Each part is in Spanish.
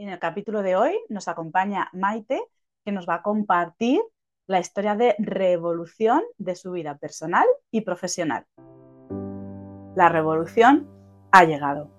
En el capítulo de hoy nos acompaña Maite, que nos va a compartir la historia de revolución de su vida personal y profesional. La revolución ha llegado.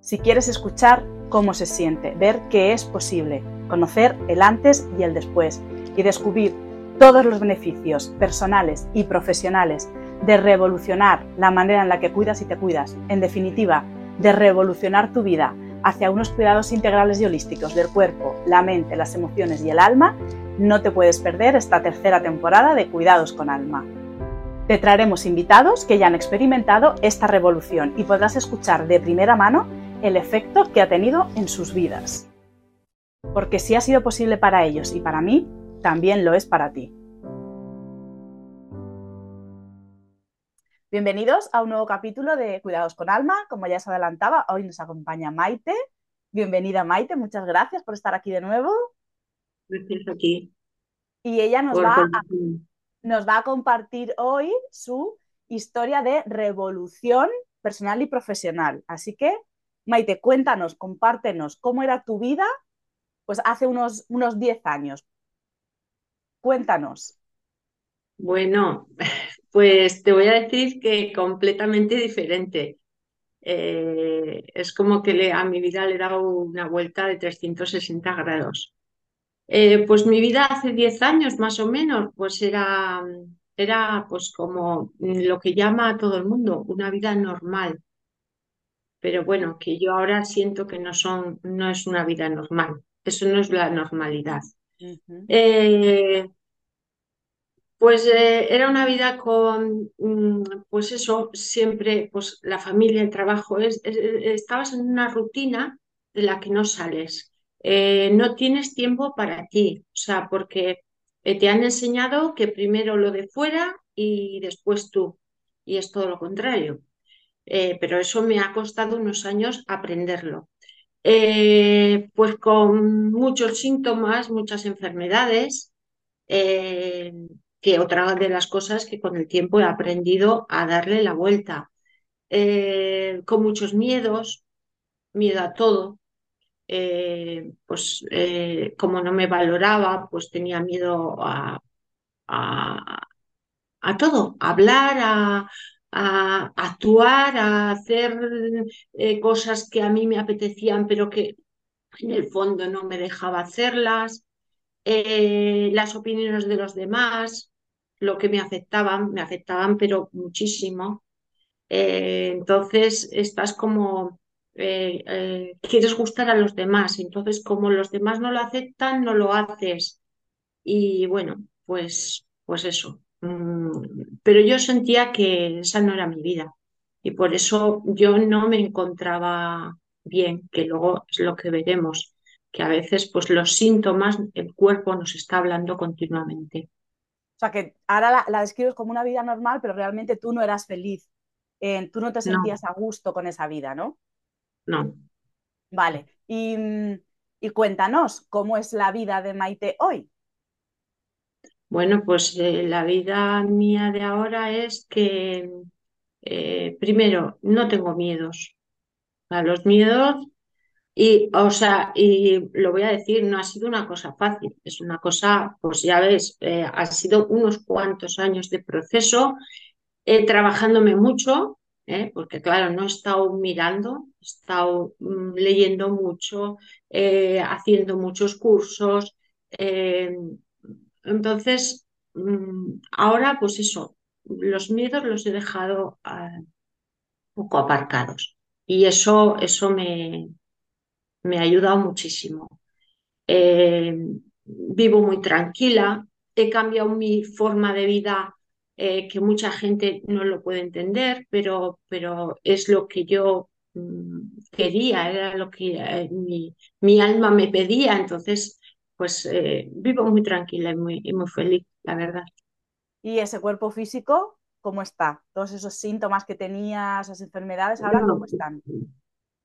Si quieres escuchar cómo se siente, ver qué es posible, conocer el antes y el después y descubrir todos los beneficios personales y profesionales de revolucionar la manera en la que cuidas y te cuidas, en definitiva, de revolucionar tu vida hacia unos cuidados integrales y holísticos del cuerpo, la mente, las emociones y el alma, no te puedes perder esta tercera temporada de Cuidados con Alma. Te traeremos invitados que ya han experimentado esta revolución y podrás escuchar de primera mano el efecto que ha tenido en sus vidas. Porque si ha sido posible para ellos y para mí, también lo es para ti. Bienvenidos a un nuevo capítulo de Cuidados con Alma. Como ya se adelantaba, hoy nos acompaña Maite. Bienvenida Maite, muchas gracias por estar aquí de nuevo. Gracias aquí. Y ella nos va, a, nos va a compartir hoy su historia de revolución personal y profesional. Así que, Maite, cuéntanos, compártenos cómo era tu vida pues hace unos, unos 10 años. Cuéntanos. Bueno, pues te voy a decir que completamente diferente. Eh, es como que le, a mi vida le he dado una vuelta de 360 grados. Eh, pues mi vida hace 10 años más o menos, pues era, era pues como lo que llama a todo el mundo, una vida normal. Pero bueno, que yo ahora siento que no, son, no es una vida normal, eso no es la normalidad. Pues eh, era una vida con, mm, pues eso, siempre, pues la familia, el trabajo, es, estabas en una rutina de la que no sales. Eh, no tienes tiempo para ti, o sea, porque eh, te han enseñado que primero lo de fuera y después tú, y es todo lo contrario. pero eso me ha costado unos años aprenderlo. pues con muchos síntomas, muchas enfermedades que otra de las cosas que con el tiempo he aprendido a darle la vuelta. Eh, con muchos miedos, miedo a todo. Eh, pues eh, como no me valoraba, pues tenía miedo a, a, todo, a hablar, a, a, actuar, a hacer cosas que a mí me apetecían, pero que en el fondo no me dejaba hacerlas. las opiniones de los demás, lo que me afectaban, me afectaban pero muchísimo. Eh, entonces estás como, eh, eh, quieres gustar a los demás, entonces como los demás no lo aceptan, no lo haces. Y bueno, pues, pues eso. Mm, pero yo sentía que esa no era mi vida y por eso yo no me encontraba bien, que luego es lo que veremos, que a veces pues los síntomas, el cuerpo nos está hablando continuamente. O sea, que ahora la, describes como una vida normal, pero realmente tú no eras feliz. Eh, tú no te sentías a gusto con esa vida, ¿no? No. Vale. Y, cuéntanos, ¿cómo es la vida de Maite hoy? Bueno, pues eh, la vida mía de ahora es que, eh, primero, no tengo miedos. A los miedos y, o sea, y lo voy a decir, no ha sido una cosa fácil, es una cosa, pues ya ves, eh, ha sido unos cuantos años de proceso, eh, trabajándome mucho, eh, porque claro, no he estado mirando, he estado mm, leyendo mucho, haciendo muchos cursos. entonces, mm, ahora, pues eso, los miedos los he dejado ah, un poco aparcados. Y eso, eso me, me ha ayudado muchísimo. Eh, vivo muy tranquila, he cambiado mi forma de vida eh, que mucha gente no lo puede entender, pero, pero es lo que yo mm, quería, era lo que eh, mi, alma me pedía, entonces pues vivo muy tranquila y muy, muy feliz, la verdad. ¿Y ese cuerpo físico cómo está? Todos esos síntomas que tenías, esas enfermedades, ¿ahora cómo están?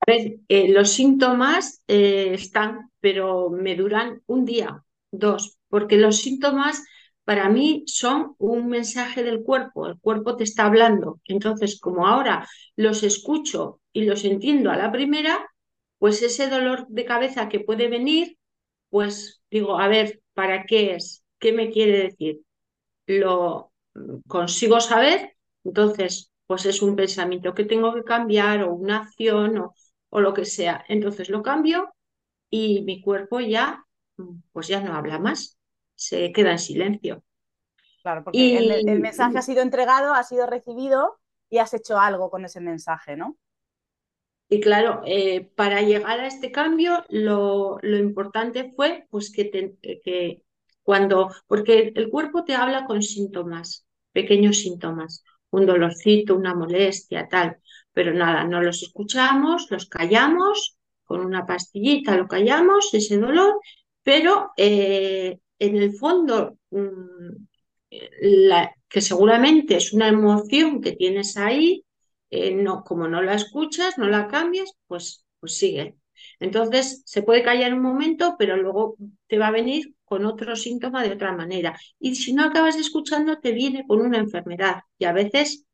A ver, eh, los síntomas eh, están, pero me duran un día, dos, porque los síntomas para mí son un mensaje del cuerpo, el cuerpo te está hablando. Entonces, como ahora los escucho y los entiendo a la primera, pues ese dolor de cabeza que puede venir, pues digo, a ver, ¿para qué es? ¿Qué me quiere decir? Lo consigo saber, entonces, pues es un pensamiento que tengo que cambiar o una acción o, o lo que sea. Entonces lo cambio y mi cuerpo ya, pues ya no habla más, se queda en silencio. Claro, porque el, mensaje ha sido entregado, ha sido recibido y has hecho algo con ese mensaje, ¿no? Y claro, eh, para llegar a este cambio, lo, importante fue pues que, que cuando, porque el cuerpo te habla con síntomas, pequeños síntomas, un dolorcito, una molestia, tal, pero nada, no los escuchamos, los callamos, con una pastillita lo callamos, ese dolor, pero eh, en el fondo, mm, que seguramente es una emoción que tienes ahí, eh, no, como no la escuchas, no la cambias, pues, pues sigue. Entonces se puede callar un momento, pero luego te va a venir con otro síntoma de otra manera. Y si no acabas escuchando, te viene con una enfermedad y a veces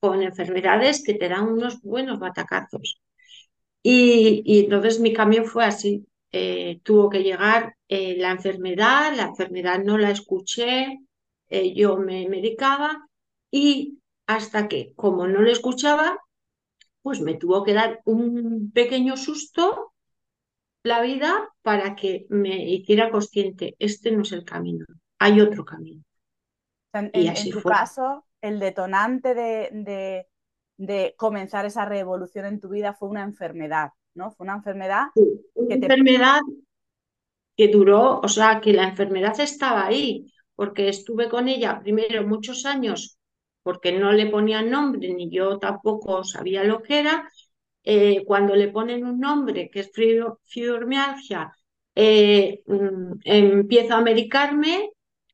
con enfermedades que te dan unos buenos batacazos. Y, entonces mi cambio fue así. Eh, tuvo que llegar eh, la enfermedad, la enfermedad no la escuché, eh, yo me medicaba y hasta que, como no lo escuchaba, pues me tuvo que dar un pequeño susto la vida para que me hiciera consciente, este no es el camino, hay otro camino. En, y tu caso, el detonante de, de, comenzar esa revolución en tu vida fue una enfermedad, ¿no? Fue una enfermedad una enfermedad que duró, o sea, que la enfermedad estaba ahí, porque estuve con ella primero muchos años porque no le ponían nombre ni yo tampoco sabía lo que era, eh, cuando le ponen un nombre que es fibromialgia, eh, mm, empiezo a medicarme,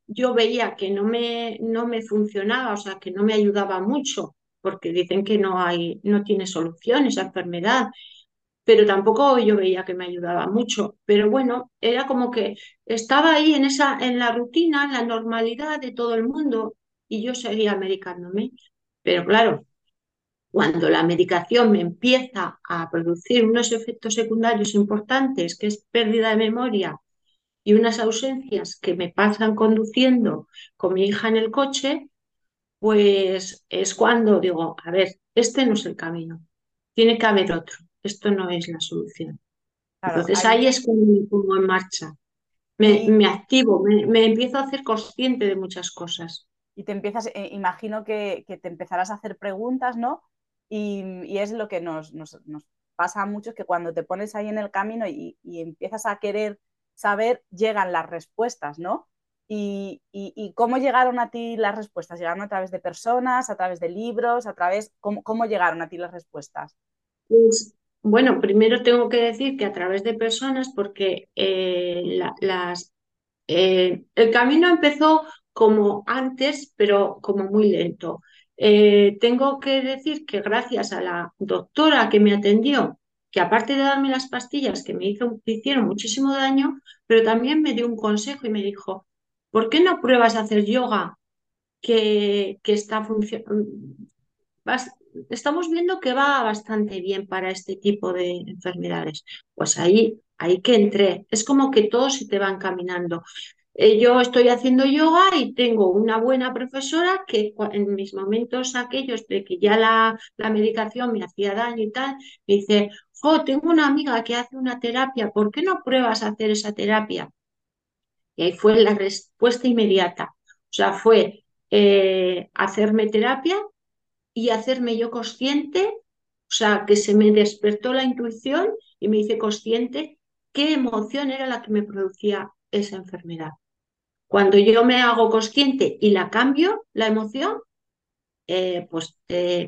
yo veía que no me, no me funcionaba, o sea, que no me ayudaba mucho, porque dicen que no hay, no tiene solución esa enfermedad, pero tampoco yo veía que me ayudaba mucho. Pero bueno, era como que estaba ahí en esa, en la rutina, en la normalidad de todo el mundo, y yo seguía medicándome. Pero claro, cuando la medicación me empieza a producir unos efectos secundarios importantes, que es pérdida de memoria y unas ausencias que me pasan conduciendo con mi hija en el coche, pues es cuando digo, a ver, este no es el camino, tiene que haber otro, esto no es la solución. Entonces ahí es como me pongo en marcha, me, activo, me, empiezo a hacer consciente de muchas cosas. Y te empiezas, eh, imagino que, que, te empezarás a hacer preguntas, ¿no? Y, es lo que nos, pasa a muchos, que cuando te pones ahí en el camino y, empiezas a querer saber, llegan las respuestas, ¿no? Y, cómo llegaron a ti las respuestas? ¿Llegaron a través de personas, a través de libros, a través... ¿Cómo, llegaron a ti las respuestas? Pues, bueno, primero tengo que decir que a través de personas, porque eh, las, eh, el camino empezó como antes, pero como muy lento. Eh, tengo que decir que gracias a la doctora que me atendió, que aparte de darme las pastillas que me, hizo, hicieron muchísimo daño, pero también me dio un consejo y me dijo, ¿por qué no pruebas a hacer yoga que, que está funcionando? Estamos viendo que va bastante bien para este tipo de enfermedades. Pues ahí, ahí que entré. Es como que todo se te va encaminando. Eh, yo estoy haciendo yoga y tengo una buena profesora que en mis momentos aquellos de que ya la, medicación me hacía daño y tal, me dice, oh, tengo una amiga que hace una terapia, ¿por qué no pruebas a hacer esa terapia? Y ahí fue la respuesta inmediata. O sea, fue eh, hacerme terapia y hacerme yo consciente, o sea, que se me despertó la intuición y me hice consciente qué emoción era la que me producía esa enfermedad. Cuando yo me hago consciente y la cambio, la emoción, eh, pues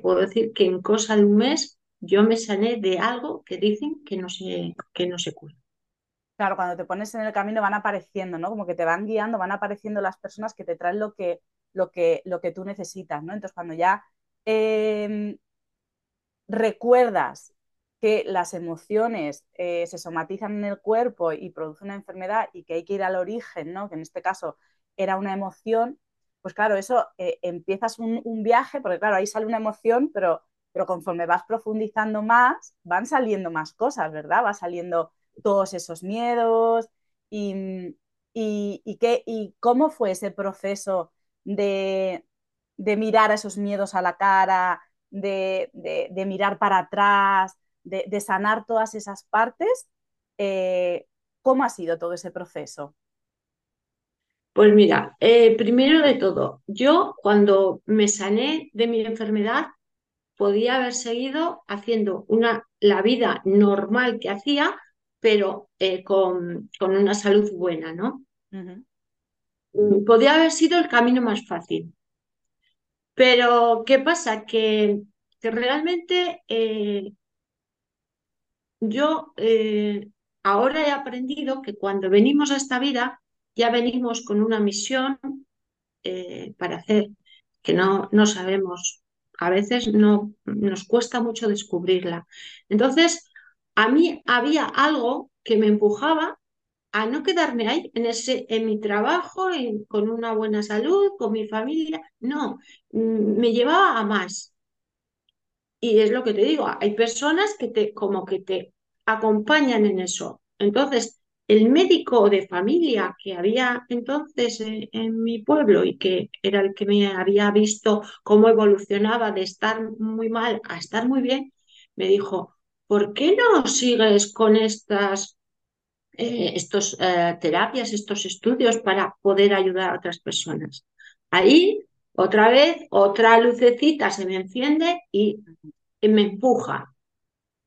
puedo decir que en cosa de un mes yo me sané de algo que dicen que no se, que no se cura. Claro, cuando te pones en el camino van apareciendo, ¿no? Como que te van guiando, van apareciendo las personas que te traen lo que, lo que, lo que tú necesitas, ¿no? Entonces, cuando ya em, recuerdas que las emociones eh, se somatizan en el cuerpo y producen una enfermedad y que hay que ir al origen, ¿no? que en este caso era una emoción, pues claro, eso eh, empiezas un, viaje, porque claro, ahí sale una emoción, pero pero conforme vas profundizando más, van saliendo más cosas, ¿verdad? Va saliendo todos esos miedos y, y, qué, y cómo fue ese proceso de, de, mirar a esos miedos a la cara, de, de mirar para atrás, de, sanar todas esas partes. Eh, ¿Cómo ha sido todo ese proceso? Pues mira, eh, primero de todo, yo cuando me sané de mi enfermedad podía haber seguido haciendo una, la vida normal que hacía, pero eh, con, con, una salud buena, ¿no? Mm, podía haber sido el camino más fácil. Pero, ¿qué pasa? Que, que realmente yo eh, ahora he aprendido que cuando venimos a esta vida ya venimos con una misión eh, para hacer, que no, no sabemos, a veces no, nos cuesta mucho descubrirla. Entonces, a mí había algo que me empujaba a no quedarme ahí en, ese, en mi trabajo, con una buena salud, con mi familia. No, mm, me llevaba a más. Y es lo que te digo, hay personas que te, como que te acompañan en eso. Entonces, el médico de familia que había entonces en, mi pueblo y que era el que me había visto cómo evolucionaba de estar muy mal a estar muy bien, me dijo, ¿por qué no sigues con estas eh, estos, eh, terapias, estos estudios para poder ayudar a otras personas? Ahí, otra vez, otra lucecita se me enciende y me empuja.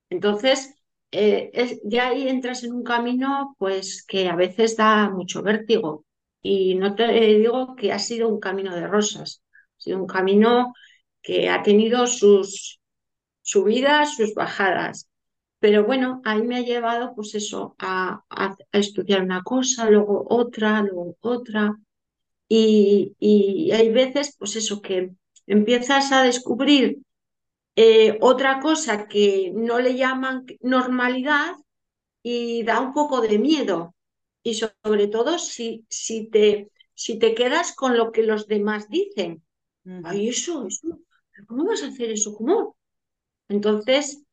Entonces, eh, ya ahí entras en un camino pues que a veces da mucho vértigo. Y no te digo que ha sido un camino de rosas, ha sido un camino que ha tenido sus subidas, sus bajadas. Pero bueno, ahí me ha llevado pues eso, a, a, estudiar una cosa, luego otra, luego otra. Y, y hay veces pues eso que empiezas a descubrir eh, otra cosa que no le llaman normalidad y da un poco de miedo. Y sobre todo si, si, te, si te quedas con lo que los demás dicen. Ay, eso, eso, ¿cómo vas a hacer eso? ¿Cómo? Entonces,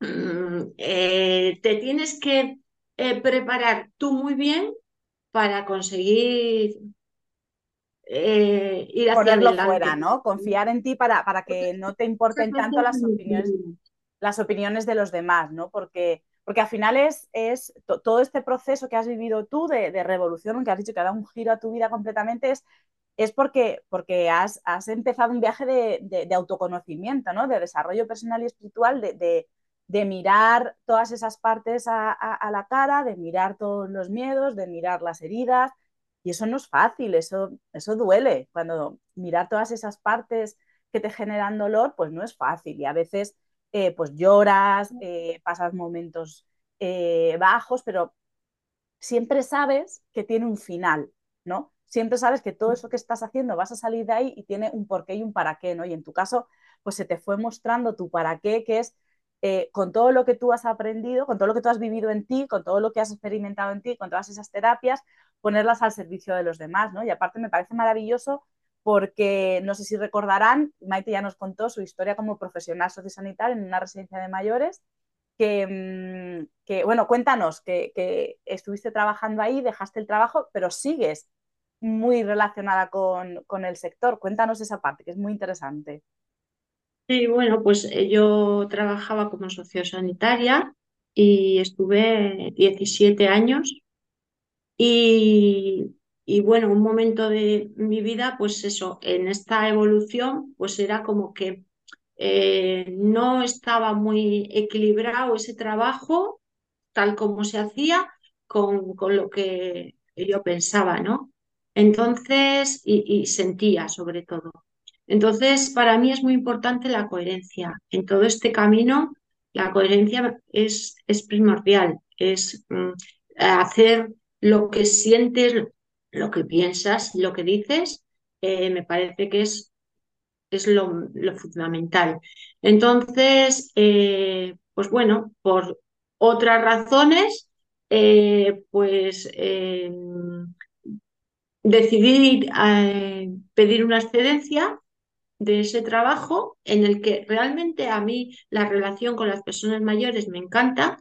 mm, eh, te tienes que eh, preparar tú muy bien para conseguir eh, ir hacia Ponerlo fuera, ¿no? Confiar en ti para, para que no te importen tanto las opiniones, las opiniones de los demás, ¿no? Porque, porque al final es, es todo este proceso que has vivido tú de, revolución, que has dicho que ha dado un giro a tu vida completamente, es, es porque, porque has, has empezado un viaje de, autoconocimiento, ¿no? De desarrollo personal y espiritual, de, de mirar todas esas partes a, a, la cara, de mirar todos los miedos, de mirar las heridas, y eso no es fácil, eso, eso duele. Cuando mirar todas esas partes que te generan dolor, pues no es fácil. Y a veces eh, pues lloras, eh, pasas momentos eh, bajos, pero siempre sabes que tiene un final, ¿no? Siempre sabes que todo eso que estás haciendo vas a salir de ahí y tiene un porqué y un para qué, ¿no? Y en tu caso, pues se te fue mostrando tu para qué, que es con todo lo que tú has aprendido, con todo lo que tú has vivido en ti, con todo lo que has experimentado en ti, con todas esas terapias, ponerlas al servicio de los demás, ¿no? Y aparte me parece maravilloso porque no sé si recordarán, Maite ya nos contó su historia como profesional sociosanitaria en una residencia de mayores, que, mm, bueno, cuéntanos que, estuviste trabajando ahí, dejaste el trabajo, pero sigues muy relacionada con el sector. Cuéntanos esa parte, que es muy interesante. Sí, bueno, pues eh, yo trabajaba como sociosanitaria y estuve 17 años y, bueno, un momento de mi vida, pues eso, en esta evolución, pues era como que eh, no estaba muy equilibrado ese trabajo, tal como se hacía, con, con lo que yo pensaba, ¿no? Entonces, y, sentía sobre todo. Entonces, para mí es muy importante la coherencia. En todo este camino, la coherencia es, primordial, es mm, hacer lo que sientes, lo que piensas, lo que dices, eh, me parece que es, es lo, fundamental. Entonces, eh, pues bueno, por otras razones, eh, pues decidí pedir una excedencia de ese trabajo en el que realmente a mí la relación con las personas mayores me encanta,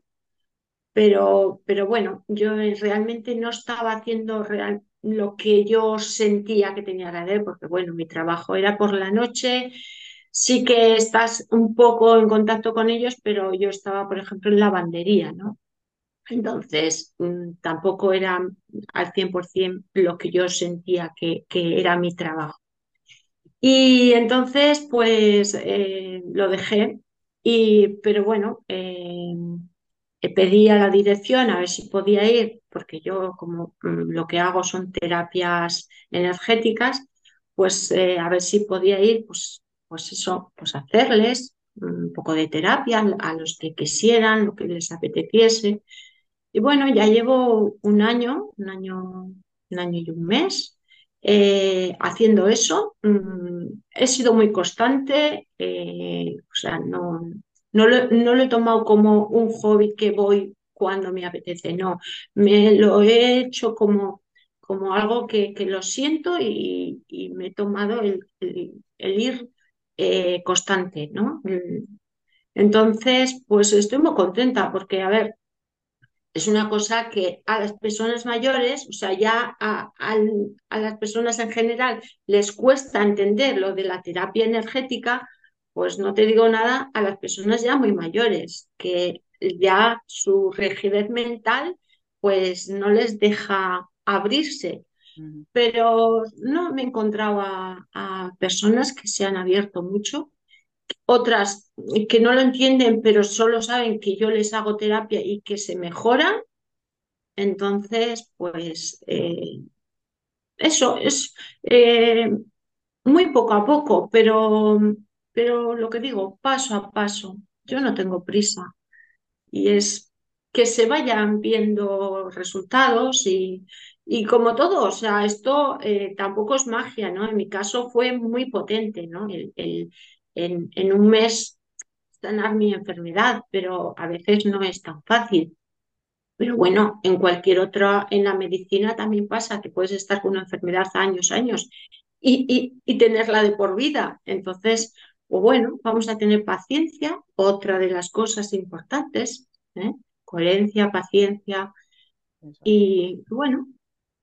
pero, pero bueno, yo realmente no estaba haciendo real, lo que yo sentía que tenía que hacer, porque bueno, mi trabajo era por la noche, sí que estás un poco en contacto con ellos, pero yo estaba, por ejemplo, en lavandería, ¿no? Entonces, mm, tampoco era al 100% lo que yo sentía que, que era mi trabajo. Y entonces, pues eh, lo dejé, y, pero bueno, eh, pedí a la dirección a ver si podía ir, porque yo como mm, lo que hago son terapias energéticas, pues eh, a ver si podía ir, pues, pues eso, pues hacerles un poco de terapia a los que quisieran, lo que les apeteciese. Y bueno, ya llevo un año, un año, un año y un mes eh, haciendo eso. Mm, he sido muy constante, eh, o sea, no, no, lo, no lo he tomado como un hobby que voy cuando me apetece, no, me lo he hecho como, como algo que, que lo siento y, me he tomado el, el, ir eh, constante, ¿no? Entonces, pues estoy muy contenta porque, a ver, es una cosa que a las personas mayores, o sea, ya a, a, a, las personas en general les cuesta entender lo de la terapia energética, pues no te digo nada a las personas ya muy mayores, que ya su rigidez mental pues no les deja abrirse. Pero no me he encontrado a, a personas que se han abierto mucho otras que no lo entienden, pero solo saben que yo les hago terapia y que se mejoran. Entonces, pues eh, eso es eh, muy poco a poco, pero, pero lo que digo, paso a paso. Yo no tengo prisa y es que se vayan viendo resultados y, y como todo, o sea, esto eh, tampoco es magia, ¿no? En mi caso fue muy potente, ¿no? El, en, en un mes sanar mi enfermedad, pero a veces no es tan fácil. Pero bueno, en cualquier otra, en la medicina también pasa que puedes estar con una enfermedad años, años y, y, y tenerla de por vida. Entonces, pues bueno, vamos a tener paciencia, otra de las cosas importantes, ¿eh? coherencia, paciencia. Y bueno,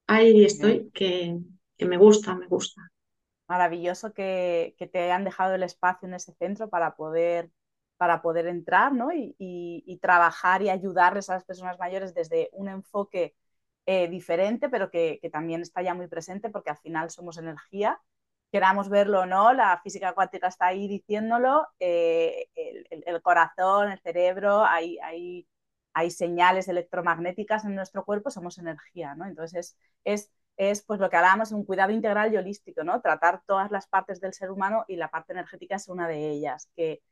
ahí estoy, que, que me gusta, me gusta maravilloso que, te hayan dejado el espacio en ese centro para poder, para poder entrar ¿no? y, trabajar y ayudarles a las personas mayores desde un enfoque eh, diferente, pero que, también está ya muy presente porque al final somos energía. Queramos verlo o no, la física cuántica está ahí diciéndolo, eh, el, corazón, el cerebro, hay, hay, hay, señales electromagnéticas en nuestro cuerpo, somos energía, ¿no? Entonces es, es es pues lo que hablábamos, un cuidado integral y holístico, ¿no? Tratar todas las partes del ser humano y la parte energética es una de ellas, que,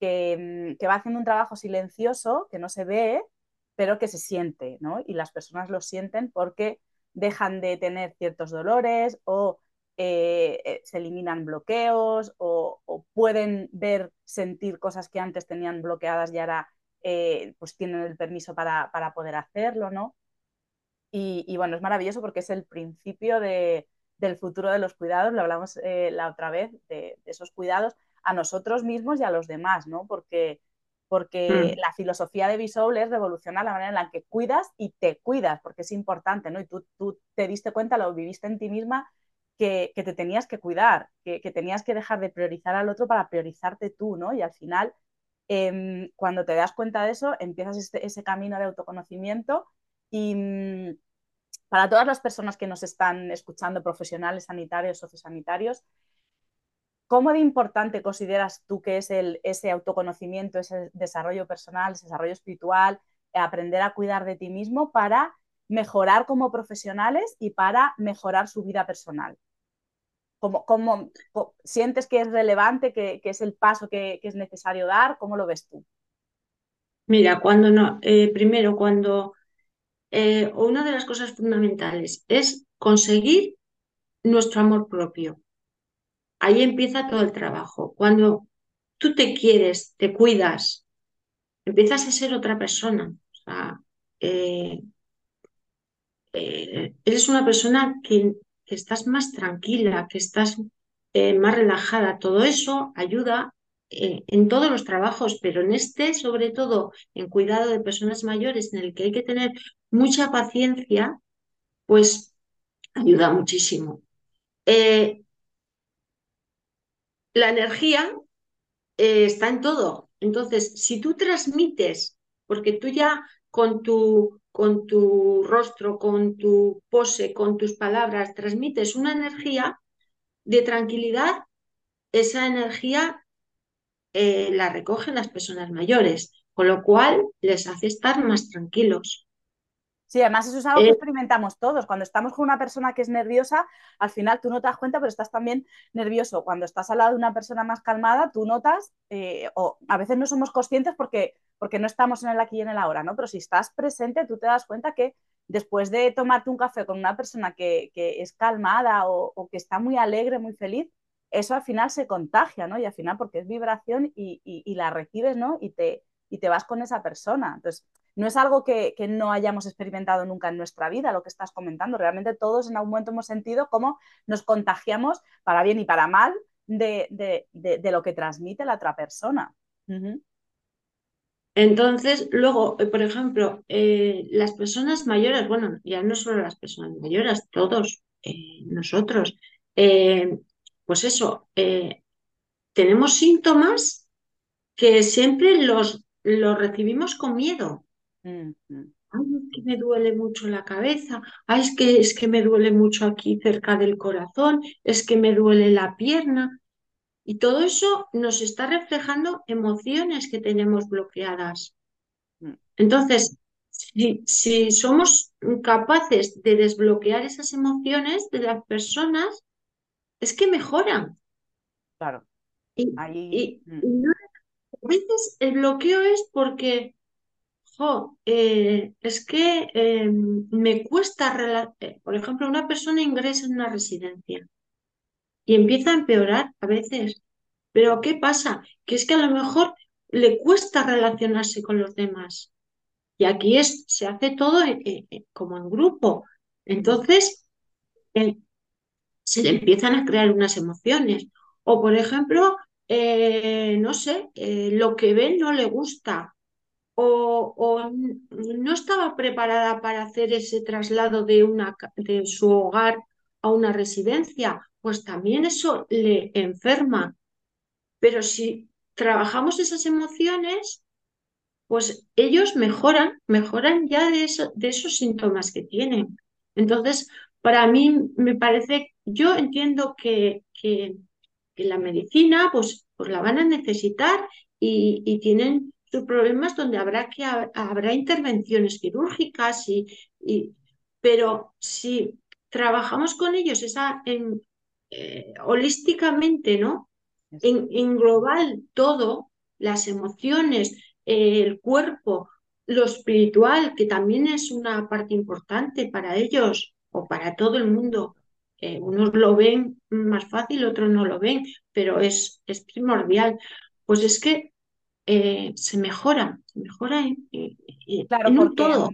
que, que, va haciendo un trabajo silencioso, que no se ve, pero que se siente, ¿no? Y las personas lo sienten porque dejan de tener ciertos dolores o eh, se eliminan bloqueos o, o, pueden ver, sentir cosas que antes tenían bloqueadas y ahora eh, pues tienen el permiso para, para poder hacerlo, ¿no? Y, y, bueno, es maravilloso porque es el principio de, del futuro de los cuidados, lo hablamos eh, la otra vez, de, de, esos cuidados a nosotros mismos y a los demás, ¿no? Porque, porque mm. la filosofía de Bisoul es revolucionar la manera en la que cuidas y te cuidas, porque es importante, ¿no? Y tú, tú te diste cuenta, lo viviste en ti misma, que, que te tenías que cuidar, que, que, tenías que dejar de priorizar al otro para priorizarte tú, ¿no? Y al final, eh, cuando te das cuenta de eso, empiezas este, ese camino de autoconocimiento y mm, para todas las personas que nos están escuchando, profesionales sanitarios, sociosanitarios, ¿cómo de importante consideras tú que es el, ese autoconocimiento, ese desarrollo personal, ese desarrollo espiritual, aprender a cuidar de ti mismo para mejorar como profesionales y para mejorar su vida personal? ¿Cómo, cómo, sientes que es relevante, que, que es el paso que, que, es necesario dar? ¿Cómo lo ves tú? Mira, cuando no, eh, primero, cuando eh, una de las cosas fundamentales es conseguir nuestro amor propio. Ahí empieza todo el trabajo. Cuando tú te quieres, te cuidas, empiezas a ser otra persona. O eh, eh, eres una persona que, estás más tranquila, que estás más relajada. Todo eso ayuda eh, en todos los trabajos, pero en este, sobre todo en cuidado de personas mayores, en el que hay que tener mucha paciencia, pues ayuda muchísimo. Eh, la energía está en todo. Entonces, si tú transmites, porque tú ya con tu, con tu rostro, con tu pose, con tus palabras, transmites una energía de tranquilidad, esa energía eh, la recogen las personas mayores, con lo cual les hace estar más tranquilos. Sí, además eso es algo que eh, experimentamos todos. Cuando estamos con una persona que es nerviosa, al final tú no te das cuenta, pero estás también nervioso. Cuando estás al lado de una persona más calmada, tú notas, eh, o a veces no somos conscientes porque, porque no estamos en el aquí y en el ahora, ¿no? Pero si estás presente, tú te das cuenta que después de tomarte un café con una persona que, es calmada o, que está muy alegre, muy feliz, eso al final se contagia, ¿no? Y al final porque es vibración y, la recibes, ¿no? Y te, y te vas con esa persona. Entonces, no es algo que, no hayamos experimentado nunca en nuestra vida, lo que estás comentando. Realmente todos en algún momento hemos sentido cómo nos contagiamos para bien y para mal de, lo que transmite la otra persona. Entonces, luego, eh, por ejemplo, eh, las personas mayores, bueno, ya no solo las personas mayores, todos eh, nosotros, pues eso, tenemos síntomas que siempre los, los recibimos con miedo. Ay, es que me duele mucho la cabeza, ay, es que, es que me duele mucho aquí cerca del corazón, es que me duele la pierna. Y todo eso nos está reflejando emociones que tenemos bloqueadas. Mm. Entonces, si, si somos capaces de desbloquear esas emociones de las personas, es que mejoran. Claro. Y, y, mm. a veces el bloqueo es porque eh, es que em, me cuesta, eh, por ejemplo, una persona ingresa en una residencia y empieza a empeorar a veces. Pero ¿qué pasa? Que es que a lo mejor le cuesta relacionarse con los demás. Y aquí es, se hace todo eh, como en grupo. Entonces, se le empiezan a crear unas emociones. O, por ejemplo, no sé, lo que ve no le gusta o, no estaba preparada para hacer ese traslado de, una, de su hogar a una residencia, pues también eso le enferma. Pero si trabajamos esas emociones, pues ellos mejoran, mejoran ya de, de esos síntomas que tienen. Entonces, para mí me parece, yo entiendo que, que, la medicina, pues, pues la van a necesitar y, y tienen problemas donde habrá, que, habrá intervenciones quirúrgicas, y, y, pero si trabajamos con ellos esa, en, eh, holísticamente, ¿no? En, en, global todo, las emociones, el cuerpo, lo espiritual, que también es una parte importante para ellos o para todo el mundo. Eh, unos lo ven más fácil, otros no lo ven, pero es, es primordial. Pues es que eh, se mejora, se mejora en, claro, porque, todo.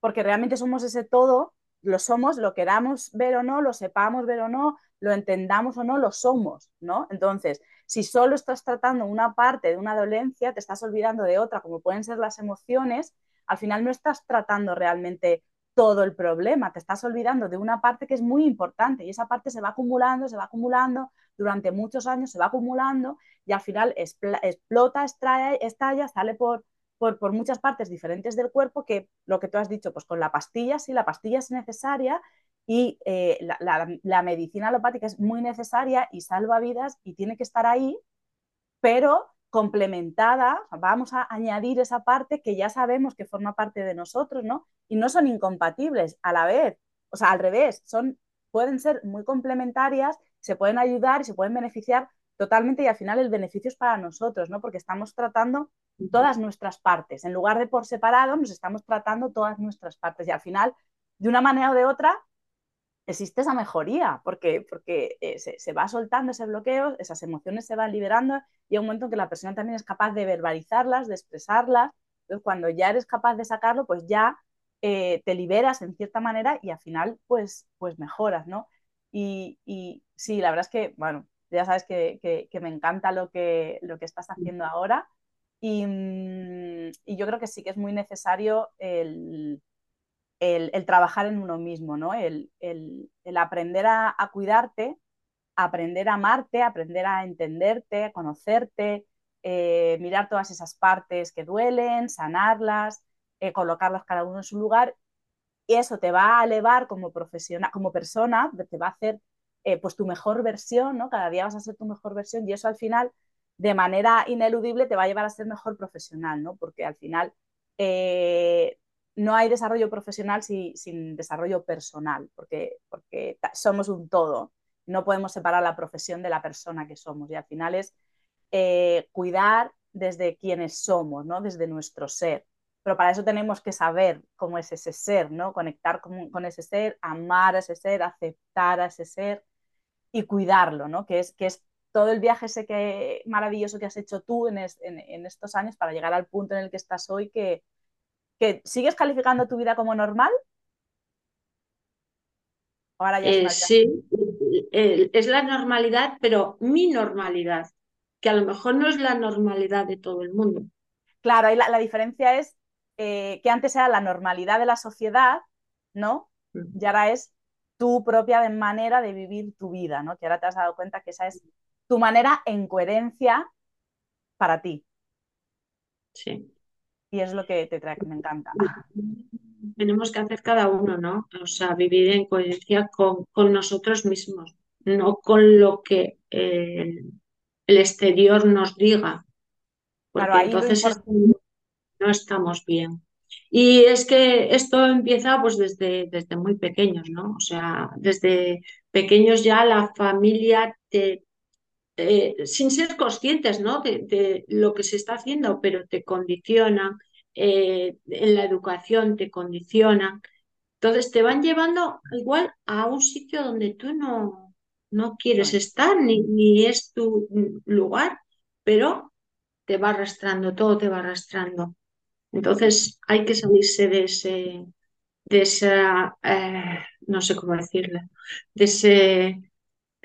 Porque realmente somos ese todo, lo somos, lo queramos ver o no, lo sepamos ver o no, lo entendamos o no, lo somos, ¿no? Entonces, si solo estás tratando una parte de una dolencia, te estás olvidando de otra, como pueden ser las emociones, al final no estás tratando realmente todo el problema, te estás olvidando de una parte que es muy importante y esa parte se va acumulando, se va acumulando durante muchos años, se va acumulando y al final explota, estalla, sale por, por, muchas partes diferentes del cuerpo que lo que tú has dicho, pues con la pastilla, sí, la pastilla es necesaria y eh, la, la medicina alopática es muy necesaria y salva vidas y tiene que estar ahí, pero complementada, vamos a añadir esa parte que ya sabemos que forma parte de nosotros, ¿no? Y no son incompatibles a la vez, o sea, al revés, son, pueden ser muy complementarias, se pueden ayudar y se pueden beneficiar totalmente y al final el beneficio es para nosotros, ¿no? Porque estamos tratando todas nuestras partes, en lugar de por separado, nos estamos tratando todas nuestras partes y al final, de una manera o de otra, existe esa mejoría, porque, porque eh, se, va soltando ese bloqueo, esas emociones se van liberando y hay un momento en que la persona también es capaz de verbalizarlas, de expresarlas. Entonces, cuando ya eres capaz de sacarlo, pues ya eh, te liberas en cierta manera y al final, pues, pues mejoras, ¿no? Y, y, sí, la verdad es que, bueno, Ya sabes que, me encanta lo que, lo que estás haciendo ahora. Y, mm, y, yo creo que sí que es muy necesario el, el, trabajar en uno mismo, ¿no? El, aprender a, cuidarte, aprender a amarte, aprender a entenderte, a conocerte, eh, mirar todas esas partes que duelen, sanarlas, eh, colocarlas cada uno en su lugar. Y eso te va a elevar como profesional, como persona, te va a hacer eh, pues tu mejor versión, ¿no? Cada día vas a ser tu mejor versión y eso al final, de manera ineludible, te va a llevar a ser mejor profesional, ¿no? Porque al final no hay desarrollo profesional sin desarrollo personal, porque, porque somos un todo. No podemos separar la profesión de la persona que somos y al final es eh, cuidar desde quienes somos, ¿no? desde nuestro ser. Pero para eso tenemos que saber cómo es ese ser, ¿no? conectar con, ese ser, amar a ese ser, aceptar a ese ser y cuidarlo, ¿no? que, es, que es todo el viaje ese que, maravilloso que has hecho tú en, en estos años para llegar al punto en el que estás hoy que, que sigues calificando tu vida como normal. Ahora ya eh, sí, es la normalidad, pero mi normalidad, que a lo mejor no es la normalidad de todo el mundo. Claro, ahí la, diferencia es eh, que antes era la normalidad de la sociedad, ¿no? Y ahora es tu propia manera de vivir tu vida, ¿no? Que ahora te has dado cuenta que esa es tu manera en coherencia para ti. Sí y es lo que te trae, que me encanta. Tenemos que hacer cada uno, ¿no? O sea, vivir en coherencia con, nosotros mismos, no con lo que eh, el exterior nos diga. Porque entonces no estamos bien. Y es que esto empieza pues desde, desde muy pequeños, ¿no? O sea, desde pequeños ya la familia te, eh, sin ser conscientes ¿no? de, lo que se está haciendo, pero te condicionan, eh, en la educación te condicionan. Entonces te van llevando igual a un sitio donde tú no, no quieres estar, ni, ni es tu lugar, pero te va arrastrando, todo te va arrastrando. Entonces hay que salirse de ese, de esa, eh, no sé cómo decirlo, de ese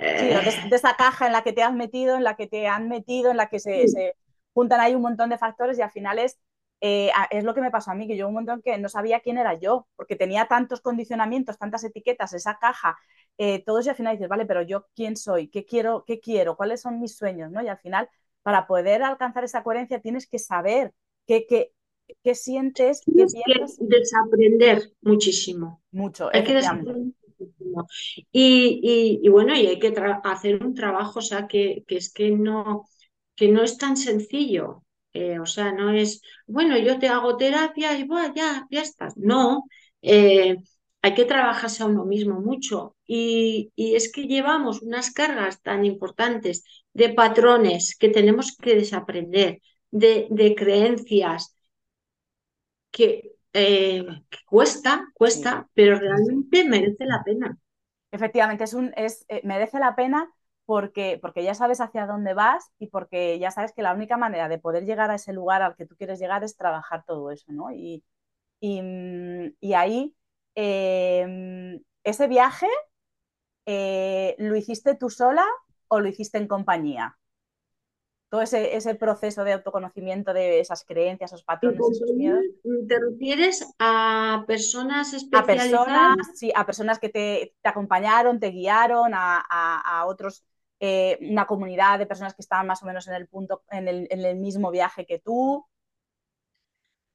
de, esa caja en la que te has metido, en la que te han metido, en la que se, juntan ahí un montón de factores y al final es, eh, es lo que me pasó a mí, que yo un montón que no sabía quién era yo, porque tenía tantos condicionamientos, tantas etiquetas, esa caja, eh, todos y al final dices, vale, pero yo quién soy, qué quiero, qué quiero, cuáles son mis sueños, ¿no? Y al final, para poder alcanzar esa coherencia, tienes que saber qué, qué, qué sientes, qué piensas. Que desaprender muchísimo. Mucho, Hay que desaprender y, bueno, y hay que hacer un trabajo, o sea, que, es que no, que no es tan sencillo. Eh, o sea, no es, bueno, yo te hago terapia y bueno, ya, ya estás. No, eh, hay que trabajarse a uno mismo mucho. Y, es que llevamos unas cargas tan importantes de patrones que tenemos que desaprender, de, creencias, que eh, cuesta, cuesta, pero realmente merece la pena. Efectivamente, es un, es, eh, merece la pena porque, porque ya sabes hacia dónde vas y porque ya sabes que la única manera de poder llegar a ese lugar al que tú quieres llegar es trabajar todo eso, ¿no? Y, y, mm, ahí, em, ese viaje, eh, ¿lo hiciste tú sola o lo hiciste en compañía? Todo ese, ese, proceso de autoconocimiento de esas creencias, esos patrones, esos miedos. ¿Te refieres a personas especializadas? A personas, sí, a personas que te, te acompañaron, te guiaron, a, a, otros, eh, una comunidad de personas que estaban más o menos en el punto, en el, en el mismo viaje que tú.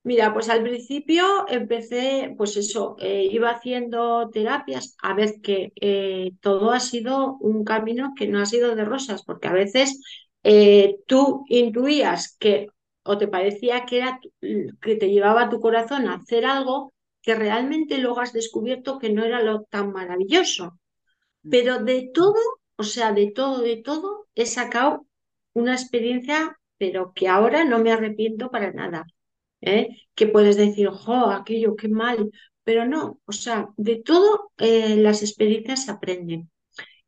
Mira, pues al principio empecé, pues eso, eh, iba haciendo terapias, a ver que eh, todo ha sido un camino que no ha sido de rosas, porque a veces eh, tú intuías que o te parecía que, era, que te llevaba tu corazón a hacer algo que realmente luego has descubierto que no era lo tan maravilloso. Mm. Pero de todo, o sea, de todo, de todo, he sacado una experiencia, pero que ahora no me arrepiento para nada. ¿eh? Que puedes decir, jo, aquello, qué mal, pero no, o sea, de todo eh, las experiencias se aprenden.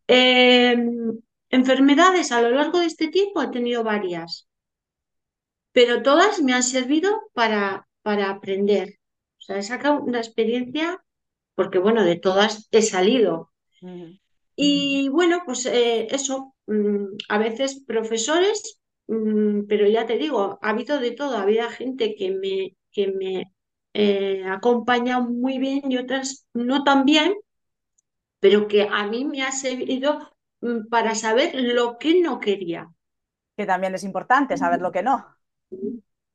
Em, Enfermedades a lo largo de este tiempo he tenido varias, pero todas me han servido para, para aprender. O sea, he sacado una experiencia porque, bueno, de todas he salido. Y bueno, pues eh, eso, mm, a veces profesores, mm, pero ya te digo, ha habido de todo, había gente que me, que me eh, ha acompañado muy bien y otras no tan bien, pero que a mí me ha servido para saber lo que no quería. Que también es importante saber lo que no.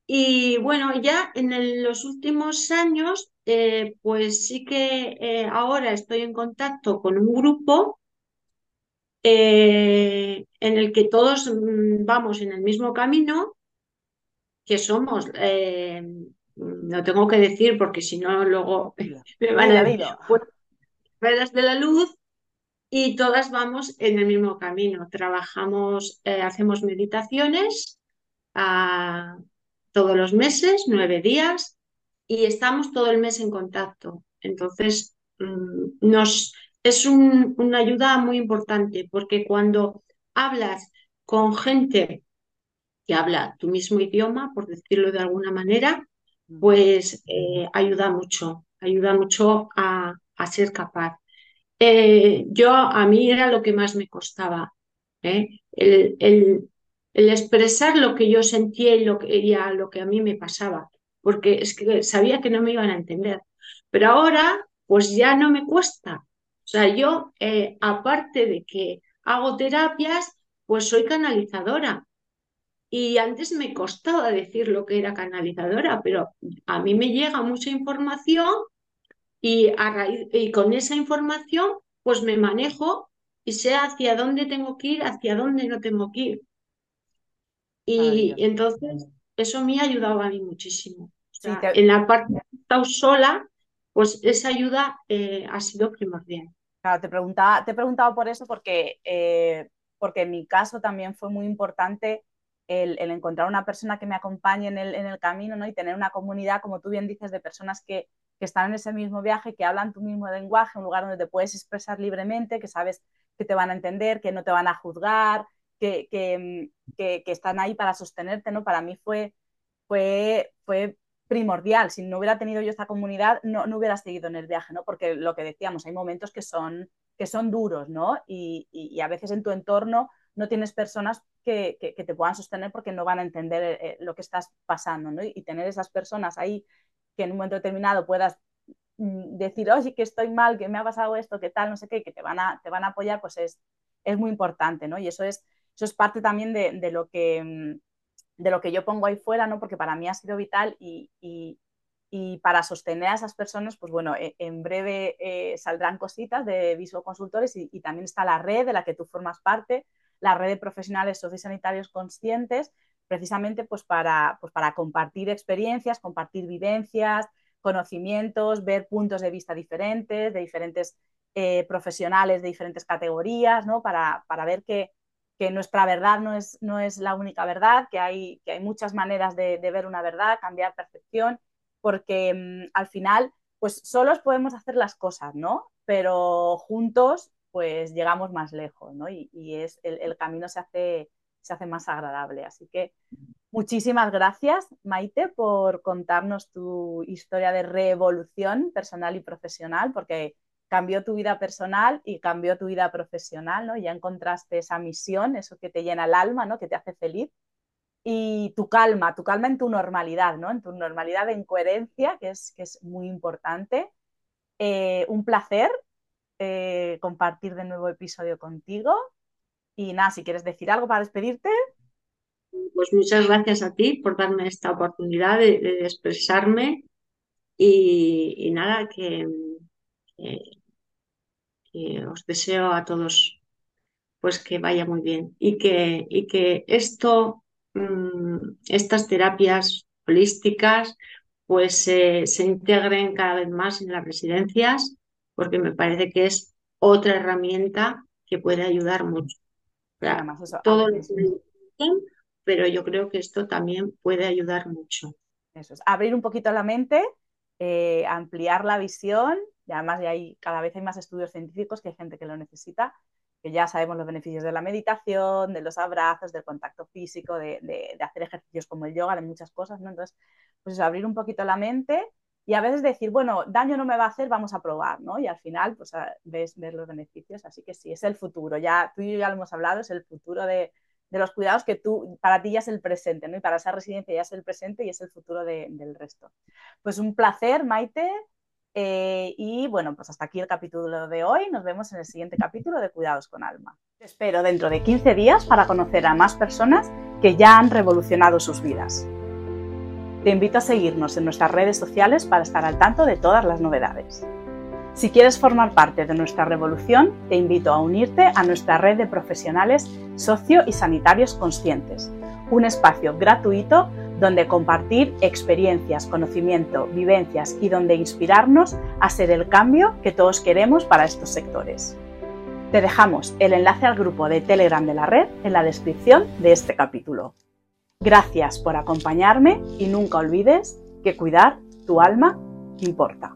Y bueno, ya en los últimos años, eh, pues sí que eh, ahora estoy en contacto con un grupo eh, en el que todos mm, vamos en el mismo camino, que somos, no tengo que decir porque si no luego me van a decir, pues, de la luz y todas vamos en el mismo camino. Trabajamos, hacemos meditaciones. A, todos los meses, nueve días, y estamos todo el mes en contacto. Entonces, mm, nos, es una ayuda muy importante porque cuando hablas con gente que habla tu mismo idioma, por decirlo de alguna manera, pues eh, ayuda mucho, ayuda mucho a, ser capaz. Eh, yo, a mí era lo que más me costaba, ¿eh? el, el, expresar lo que yo sentía y lo que, lo que a mí me pasaba, porque es que sabía que no me iban a entender. Pero ahora, pues ya no me cuesta. O sea, yo, eh, aparte de que hago terapias, pues soy canalizadora. Y antes me costaba decir lo que era canalizadora, pero a mí me llega mucha información y, a y con esa información, pues me manejo y sé hacia dónde tengo que ir, hacia dónde no tengo que ir. Y, entonces eso me ha ayudado a mí muchísimo. En la parte de estado sola, pues esa ayuda eh, ha sido primordial. Claro, te preguntaba, te he preguntado por eso porque, eh, porque en mi caso también fue muy importante el, encontrar una persona que me acompañe en el, en el, camino ¿no? y tener una comunidad, como tú bien dices, de personas que, que, están en ese mismo viaje, que hablan tu mismo lenguaje, un lugar donde te puedes expresar libremente, que sabes que te van a entender, que no te van a juzgar, que, que, están ahí para sostenerte, ¿no? Para mí fue, fue, fue primordial. Si no hubiera tenido yo esta comunidad, no, no hubiera seguido en el viaje, ¿no? Porque lo que decíamos, hay momentos que son, que son duros, ¿no? Y, y, a veces en tu entorno no tienes personas que, que, te puedan sostener porque no van a entender eh, eh, lo que estás pasando, ¿no? Y tener esas personas ahí que en un momento determinado puedas mm, decir, oye, que estoy mal, que me ha pasado esto, que tal, no sé qué, que te van a, te van a apoyar, pues es, es muy importante, ¿no? Y eso es eso es parte también de, lo, que, mm, de lo que yo pongo ahí fuera, ¿no? Porque para mí ha sido vital y, para sostener a esas personas, pues bueno, e, en breve eh, saldrán cositas de Visual Consultores y, también está la red de la que tú formas parte, la red de profesionales sociosanitarios conscientes, precisamente pues para, pues para compartir experiencias, compartir vivencias, conocimientos, ver puntos de vista diferentes, de diferentes eh, profesionales de diferentes categorías, ¿no? Para, para ver que, que nuestra verdad no es, no es la única verdad, que hay, que hay muchas maneras de, ver una verdad, cambiar percepción, porque mm, al final, pues solos podemos hacer las cosas, ¿no? Pero juntos, pues llegamos más lejos, ¿no? Y, es, el, camino se hace, se hace más agradable. Así que muchísimas gracias, Maite, por contarnos tu historia de revolución personal y profesional, porque cambió tu vida personal y cambió tu vida profesional, ¿no? Ya encontraste esa misión, eso que te llena el alma, ¿no? Que te hace feliz. Y tu calma, tu calma en tu normalidad, ¿no? En tu normalidad en coherencia, que es, que es muy importante. Eh, un placer eh, compartir de nuevo episodio contigo. Y nada, si quieres decir algo para despedirte. Pues muchas gracias a ti por darme esta oportunidad de, expresarme y, nada, que, os deseo a todos pues que vaya muy bien y que, y que esto, mm, estas terapias holísticas pues se integren cada vez más en las residencias porque me parece que es otra herramienta que puede ayudar mucho. Todo pero yo creo que esto también puede ayudar mucho. Eso es, abrir un poquito la mente, eh, ampliar la visión y además ya hay, cada vez hay más estudios científicos que hay gente que lo necesita, que ya sabemos los beneficios de la meditación, de los abrazos, del contacto físico, de, hacer ejercicios como el yoga, de muchas cosas, ¿no? Entonces, pues abrir un poquito la mente y a veces decir, bueno, daño no me va a hacer, vamos a probar, ¿no? Y al final, pues ves, ves los beneficios, así que sí, es el futuro, ya tú y yo ya lo hemos hablado, es el futuro de, de los cuidados que tú, para ti ya es el presente, ¿no? Y para esa residencia ya es el presente y es el futuro del resto. Pues un placer, Maite. Eh, y bueno, pues hasta aquí el capítulo de hoy. Nos vemos en el siguiente capítulo de Cuidados con Alma. Te espero dentro de 15 días para conocer a más personas que ya han revolucionado sus vidas. Te invito a seguirnos en nuestras redes sociales para estar al tanto de todas las novedades. Si quieres formar parte de nuestra revolución, te invito a unirte a nuestra red de profesionales socio y sanitarios conscientes, un espacio gratuito donde compartir experiencias, conocimiento, vivencias y donde inspirarnos a ser el cambio que todos queremos para estos sectores. Te dejamos el enlace al grupo de Telegram de la red en la descripción de este capítulo. Gracias por acompañarme y nunca olvides que cuidar tu alma importa.